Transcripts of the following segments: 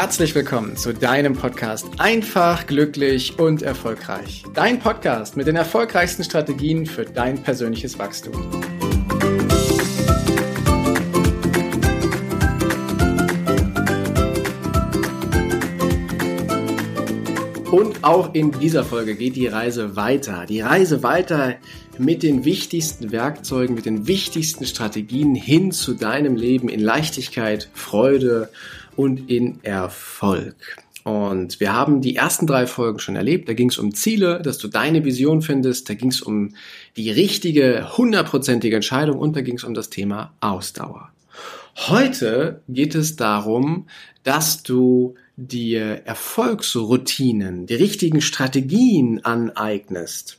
herzlich willkommen zu deinem Podcast Einfach, glücklich und erfolgreich. Dein Podcast mit den erfolgreichsten Strategien für dein persönliches Wachstum. Und auch in dieser Folge geht die Reise weiter. Die Reise weiter mit den wichtigsten Werkzeugen, mit den wichtigsten Strategien hin zu deinem Leben in Leichtigkeit, Freude und in Erfolg. Und wir haben die ersten drei Folgen schon erlebt. Da ging es um Ziele, dass du deine Vision findest. Da ging es um die richtige, hundertprozentige Entscheidung und da ging es um das Thema Ausdauer. Heute geht es darum, dass du dir Erfolgsroutinen, die richtigen Strategien aneignest.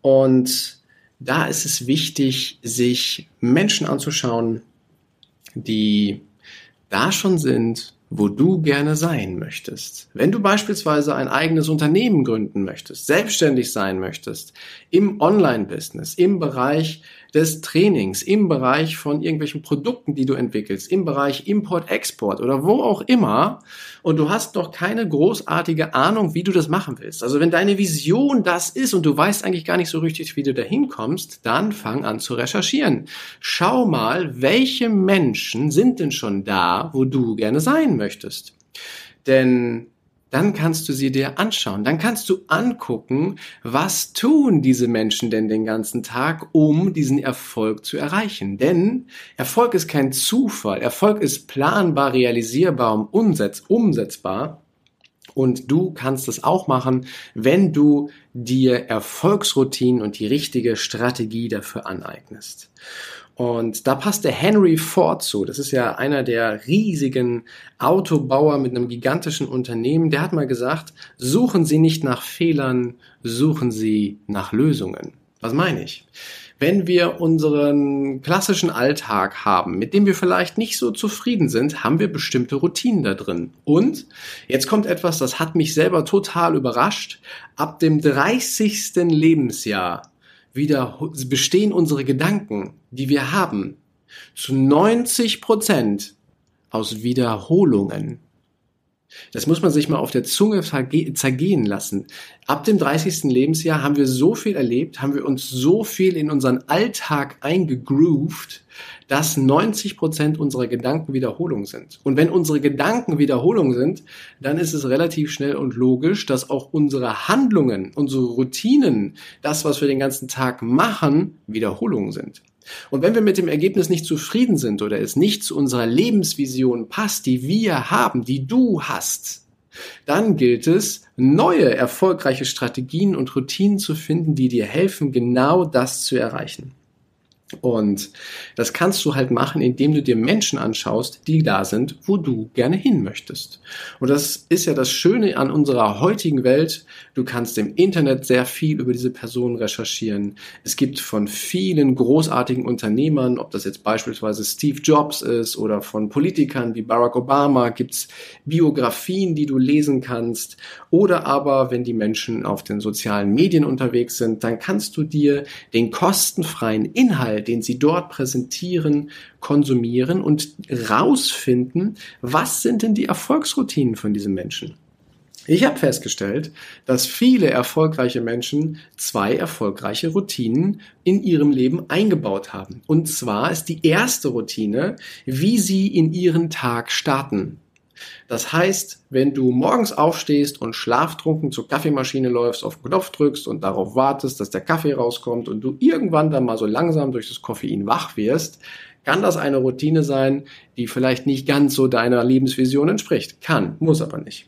Und da ist es wichtig, sich Menschen anzuschauen, die da schon sind, wo du gerne sein möchtest. Wenn du beispielsweise ein eigenes Unternehmen gründen möchtest, selbstständig sein möchtest, im Online-Business, im Bereich des Trainings, im Bereich von irgendwelchen Produkten, die du entwickelst, im Bereich Import-Export oder wo auch immer und du hast noch keine großartige Ahnung, wie du das machen willst. Also wenn deine Vision das ist und du weißt eigentlich gar nicht so richtig, wie du da hinkommst, dann fang an zu recherchieren. Schau mal, welche Menschen sind denn schon da, wo du gerne sein möchtest. Denn dann kannst du sie dir anschauen. Dann kannst du angucken, was tun diese Menschen denn den ganzen Tag, um diesen Erfolg zu erreichen. Denn Erfolg ist kein Zufall. Erfolg ist planbar, realisierbar und umsetzbar. Und du kannst es auch machen, wenn du dir Erfolgsroutinen und die richtige Strategie dafür aneignest. Und da passt der Henry Ford zu. Das ist ja einer der riesigen Autobauer mit einem gigantischen Unternehmen. Der hat mal gesagt, suchen Sie nicht nach Fehlern, suchen Sie nach Lösungen. Was meine ich? Wenn wir unseren klassischen Alltag haben, mit dem wir vielleicht nicht so zufrieden sind, haben wir bestimmte Routinen da drin. Und jetzt kommt etwas, das hat mich selber total überrascht. Ab dem 30. Lebensjahr wieder bestehen unsere Gedanken, die wir haben, zu 90 Prozent aus Wiederholungen. Das muss man sich mal auf der Zunge zergehen lassen. Ab dem 30. Lebensjahr haben wir so viel erlebt, haben wir uns so viel in unseren Alltag eingegroovt, dass 90 Prozent unserer Gedanken Wiederholung sind. Und wenn unsere Gedanken Wiederholung sind, dann ist es relativ schnell und logisch, dass auch unsere Handlungen, unsere Routinen, das, was wir den ganzen Tag machen, Wiederholungen sind. Und wenn wir mit dem Ergebnis nicht zufrieden sind oder es nicht zu unserer Lebensvision passt, die wir haben, die du hast, dann gilt es, neue erfolgreiche Strategien und Routinen zu finden, die dir helfen, genau das zu erreichen. Und das kannst du halt machen, indem du dir Menschen anschaust, die da sind, wo du gerne hin möchtest. Und das ist ja das Schöne an unserer heutigen Welt. Du kannst im Internet sehr viel über diese Personen recherchieren. Es gibt von vielen großartigen Unternehmern, ob das jetzt beispielsweise Steve Jobs ist oder von Politikern wie Barack Obama, gibt's Biografien, die du lesen kannst. Oder aber, wenn die Menschen auf den sozialen Medien unterwegs sind, dann kannst du dir den kostenfreien Inhalt den sie dort präsentieren, konsumieren und rausfinden, was sind denn die Erfolgsroutinen von diesen Menschen. Ich habe festgestellt, dass viele erfolgreiche Menschen zwei erfolgreiche Routinen in ihrem Leben eingebaut haben. Und zwar ist die erste Routine, wie sie in ihren Tag starten. Das heißt, wenn du morgens aufstehst und schlaftrunken zur Kaffeemaschine läufst, auf den Knopf drückst und darauf wartest, dass der Kaffee rauskommt und du irgendwann dann mal so langsam durch das Koffein wach wirst, kann das eine Routine sein, die vielleicht nicht ganz so deiner Lebensvision entspricht. Kann, muss aber nicht.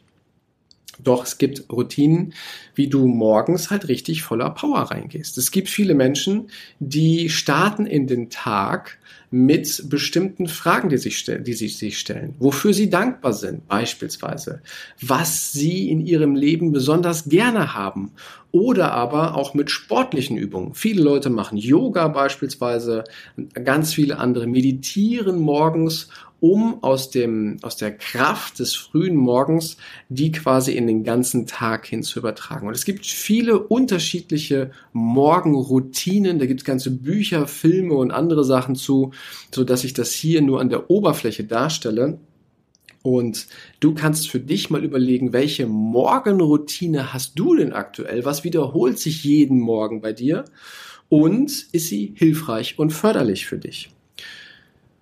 Doch es gibt Routinen, wie du morgens halt richtig voller Power reingehst. Es gibt viele Menschen, die starten in den Tag mit bestimmten Fragen, die sich, die sich, sich stellen, wofür sie dankbar sind, beispielsweise, was sie in ihrem Leben besonders gerne haben oder aber auch mit sportlichen Übungen. Viele Leute machen Yoga beispielsweise, ganz viele andere meditieren morgens um aus dem, aus der Kraft des frühen Morgens die quasi in den ganzen Tag hin zu übertragen. Und es gibt viele unterschiedliche Morgenroutinen. Da gibt es ganze Bücher, Filme und andere Sachen zu, so dass ich das hier nur an der Oberfläche darstelle. Und du kannst für dich mal überlegen, welche Morgenroutine hast du denn aktuell? Was wiederholt sich jeden Morgen bei dir? Und ist sie hilfreich und förderlich für dich?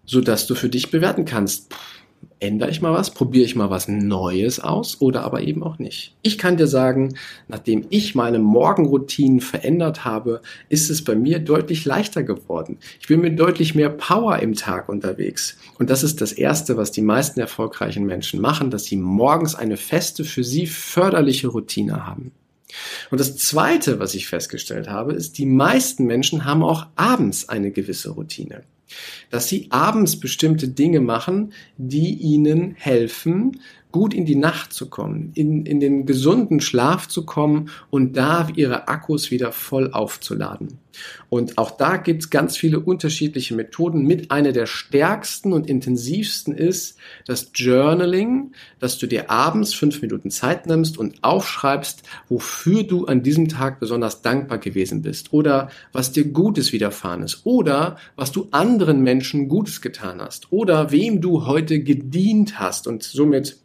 Sodass du für dich bewerten kannst, ändere ich mal was, probiere ich mal was Neues aus oder aber eben auch nicht. Ich kann dir sagen, nachdem ich meine Morgenroutinen verändert habe, ist es bei mir deutlich leichter geworden. Ich bin mit deutlich mehr Power im Tag unterwegs. Und das ist das Erste, was die meisten erfolgreichen Menschen machen, dass sie morgens eine feste, für sie förderliche Routine haben. Und das Zweite, was ich festgestellt habe, ist, die meisten Menschen haben auch abends eine gewisse Routine dass sie abends bestimmte Dinge machen, die ihnen helfen, gut in die Nacht zu kommen, in, in den gesunden Schlaf zu kommen und da ihre Akkus wieder voll aufzuladen. Und auch da gibt es ganz viele unterschiedliche Methoden. Mit einer der stärksten und intensivsten ist das Journaling, dass du dir abends fünf Minuten Zeit nimmst und aufschreibst, wofür du an diesem Tag besonders dankbar gewesen bist oder was dir Gutes widerfahren ist oder was du anderen Menschen Gutes getan hast oder wem du heute gedient hast und somit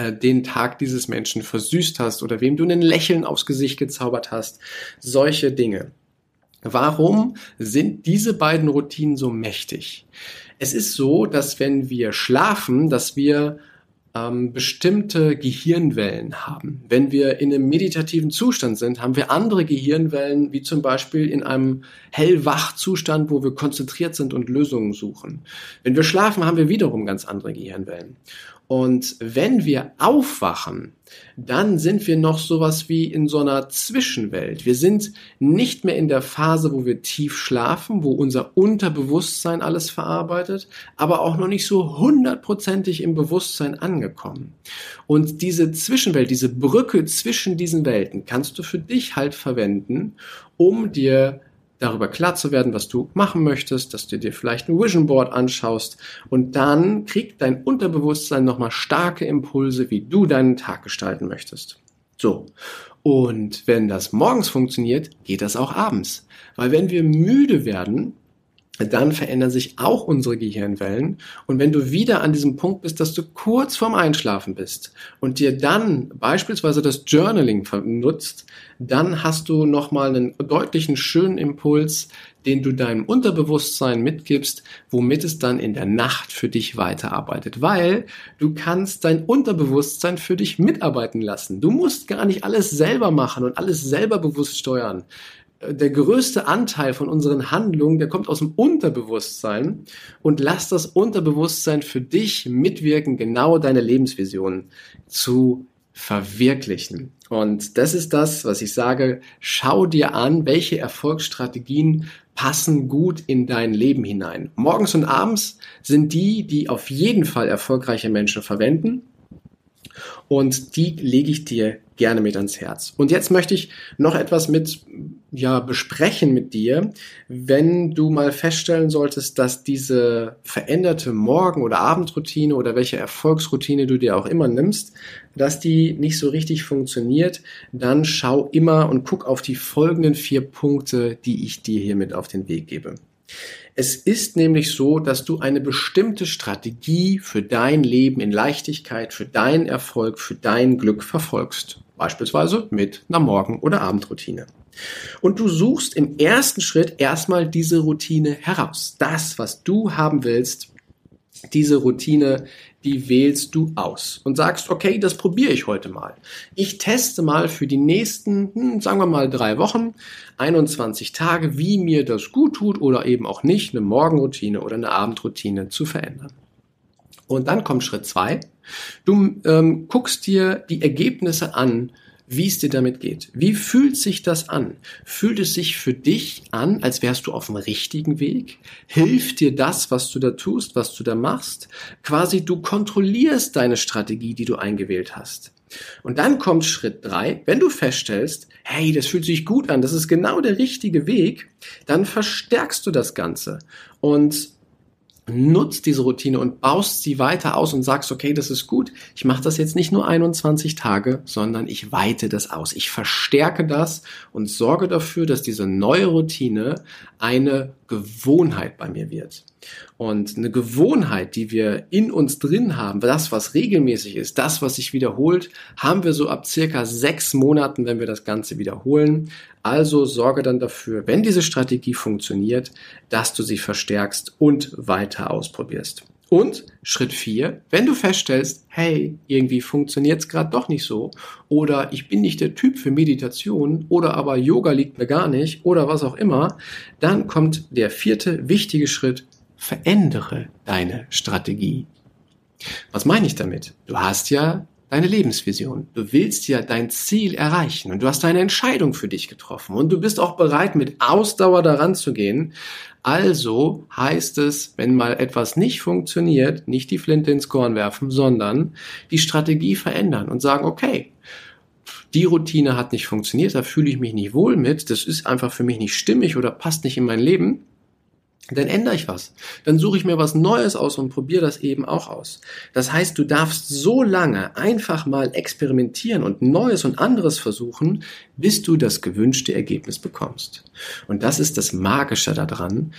äh, den Tag dieses Menschen versüßt hast oder wem du ein Lächeln aufs Gesicht gezaubert hast. Solche Dinge. Warum sind diese beiden Routinen so mächtig? Es ist so, dass wenn wir schlafen, dass wir ähm, bestimmte Gehirnwellen haben. Wenn wir in einem meditativen Zustand sind, haben wir andere Gehirnwellen, wie zum Beispiel in einem hellwach-Zustand, wo wir konzentriert sind und Lösungen suchen. Wenn wir schlafen, haben wir wiederum ganz andere Gehirnwellen. Und wenn wir aufwachen, dann sind wir noch sowas wie in so einer Zwischenwelt. Wir sind nicht mehr in der Phase, wo wir tief schlafen, wo unser Unterbewusstsein alles verarbeitet, aber auch noch nicht so hundertprozentig im Bewusstsein angekommen. Und diese Zwischenwelt, diese Brücke zwischen diesen Welten kannst du für dich halt verwenden, um dir darüber klar zu werden, was du machen möchtest, dass du dir vielleicht ein Vision Board anschaust und dann kriegt dein Unterbewusstsein nochmal starke Impulse, wie du deinen Tag gestalten möchtest. So. Und wenn das morgens funktioniert, geht das auch abends. Weil wenn wir müde werden, dann verändern sich auch unsere Gehirnwellen. Und wenn du wieder an diesem Punkt bist, dass du kurz vorm Einschlafen bist und dir dann beispielsweise das Journaling nutzt, dann hast du nochmal einen deutlichen schönen Impuls, den du deinem Unterbewusstsein mitgibst, womit es dann in der Nacht für dich weiterarbeitet. Weil du kannst dein Unterbewusstsein für dich mitarbeiten lassen. Du musst gar nicht alles selber machen und alles selber bewusst steuern der größte Anteil von unseren Handlungen, der kommt aus dem Unterbewusstsein und lass das Unterbewusstsein für dich mitwirken, genau deine Lebensvision zu verwirklichen. Und das ist das, was ich sage, schau dir an, welche Erfolgsstrategien passen gut in dein Leben hinein. Morgens und abends sind die, die auf jeden Fall erfolgreiche Menschen verwenden. Und die lege ich dir gerne mit ans Herz. Und jetzt möchte ich noch etwas mit, ja, besprechen mit dir, wenn du mal feststellen solltest, dass diese veränderte Morgen- oder Abendroutine oder welche Erfolgsroutine du dir auch immer nimmst, dass die nicht so richtig funktioniert, dann schau immer und guck auf die folgenden vier Punkte, die ich dir hiermit auf den Weg gebe. Es ist nämlich so, dass du eine bestimmte Strategie für dein Leben in Leichtigkeit, für deinen Erfolg, für dein Glück verfolgst. Beispielsweise mit einer Morgen- oder Abendroutine. Und du suchst im ersten Schritt erstmal diese Routine heraus. Das, was du haben willst, diese Routine, die wählst du aus und sagst, okay, das probiere ich heute mal. Ich teste mal für die nächsten, hm, sagen wir mal drei Wochen, 21 Tage, wie mir das gut tut oder eben auch nicht, eine Morgenroutine oder eine Abendroutine zu verändern. Und dann kommt Schritt zwei. Du ähm, guckst dir die Ergebnisse an, wie es dir damit geht. Wie fühlt sich das an? Fühlt es sich für dich an, als wärst du auf dem richtigen Weg? Hilft dir das, was du da tust, was du da machst? Quasi du kontrollierst deine Strategie, die du eingewählt hast. Und dann kommt Schritt drei. Wenn du feststellst, hey, das fühlt sich gut an, das ist genau der richtige Weg, dann verstärkst du das Ganze und nutzt diese Routine und baust sie weiter aus und sagst, okay, das ist gut. Ich mache das jetzt nicht nur 21 Tage, sondern ich weite das aus. Ich verstärke das und sorge dafür, dass diese neue Routine eine Gewohnheit bei mir wird. Und eine Gewohnheit, die wir in uns drin haben, das, was regelmäßig ist, das, was sich wiederholt, haben wir so ab circa sechs Monaten, wenn wir das Ganze wiederholen. Also sorge dann dafür, wenn diese Strategie funktioniert, dass du sie verstärkst und weiter ausprobierst. Und Schritt vier, wenn du feststellst, hey, irgendwie funktioniert es gerade doch nicht so, oder ich bin nicht der Typ für Meditation, oder aber Yoga liegt mir gar nicht, oder was auch immer, dann kommt der vierte wichtige Schritt, verändere deine Strategie. Was meine ich damit? Du hast ja deine Lebensvision. Du willst ja dein Ziel erreichen und du hast eine Entscheidung für dich getroffen und du bist auch bereit, mit Ausdauer daran zu gehen. Also heißt es, wenn mal etwas nicht funktioniert, nicht die Flinte ins Korn werfen, sondern die Strategie verändern und sagen, okay, die Routine hat nicht funktioniert, da fühle ich mich nicht wohl mit, das ist einfach für mich nicht stimmig oder passt nicht in mein Leben dann ändere ich was. Dann suche ich mir was Neues aus und probiere das eben auch aus. Das heißt, du darfst so lange einfach mal experimentieren und Neues und anderes versuchen, bis du das gewünschte Ergebnis bekommst. Und das ist das Magische daran,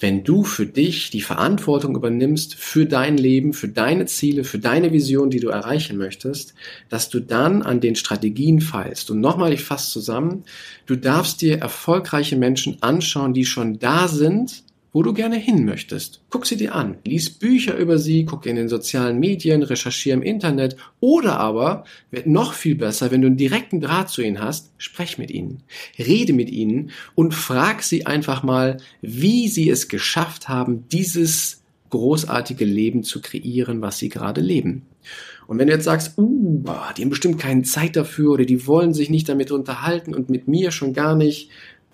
wenn du für dich die Verantwortung übernimmst für dein Leben, für deine Ziele, für deine Vision, die du erreichen möchtest, dass du dann an den Strategien feilst. Und nochmal, ich fasse zusammen, du darfst dir erfolgreiche Menschen anschauen, die schon da sind, wo du gerne hin möchtest. Guck sie dir an, lies Bücher über sie, guck in den sozialen Medien, recherchiere im Internet oder aber wird noch viel besser, wenn du einen direkten Draht zu ihnen hast, sprech mit ihnen, rede mit ihnen und frag sie einfach mal, wie sie es geschafft haben, dieses großartige Leben zu kreieren, was sie gerade leben. Und wenn du jetzt sagst, uh, die haben bestimmt keine Zeit dafür oder die wollen sich nicht damit unterhalten und mit mir schon gar nicht,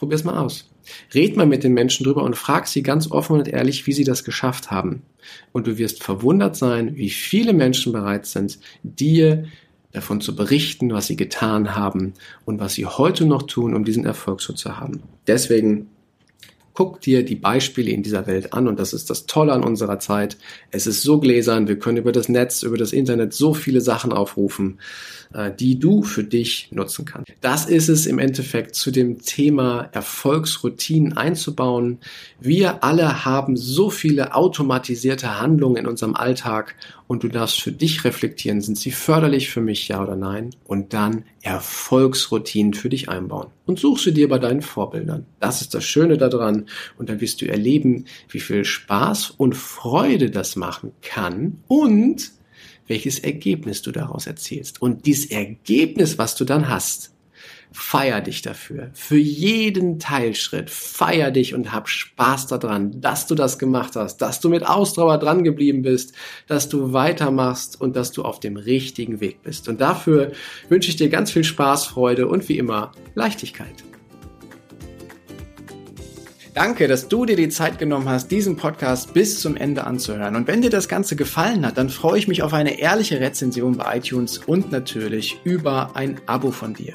probier's mal aus. Red mal mit den Menschen drüber und frag sie ganz offen und ehrlich, wie sie das geschafft haben. Und du wirst verwundert sein, wie viele Menschen bereit sind, dir davon zu berichten, was sie getan haben und was sie heute noch tun, um diesen Erfolg so zu haben. Deswegen guck dir die Beispiele in dieser Welt an und das ist das Tolle an unserer Zeit. Es ist so gläsern, wir können über das Netz, über das Internet so viele Sachen aufrufen. Äh, die du für dich nutzen kannst. Das ist es im Endeffekt zu dem Thema Erfolgsroutinen einzubauen. Wir alle haben so viele automatisierte Handlungen in unserem Alltag und du darfst für dich reflektieren, sind sie förderlich für mich, ja oder nein? Und dann Erfolgsroutinen für dich einbauen. Und such sie dir bei deinen Vorbildern. Das ist das Schöne daran. Und dann wirst du erleben, wie viel Spaß und Freude das machen kann und welches Ergebnis du daraus erzielst. Und dieses Ergebnis, was du dann hast, feier dich dafür. Für jeden Teilschritt feier dich und hab Spaß daran, dass du das gemacht hast, dass du mit Ausdauer dran geblieben bist, dass du weitermachst und dass du auf dem richtigen Weg bist. Und dafür wünsche ich dir ganz viel Spaß, Freude und wie immer Leichtigkeit. Danke, dass du dir die Zeit genommen hast, diesen Podcast bis zum Ende anzuhören. Und wenn dir das Ganze gefallen hat, dann freue ich mich auf eine ehrliche Rezension bei iTunes und natürlich über ein Abo von dir.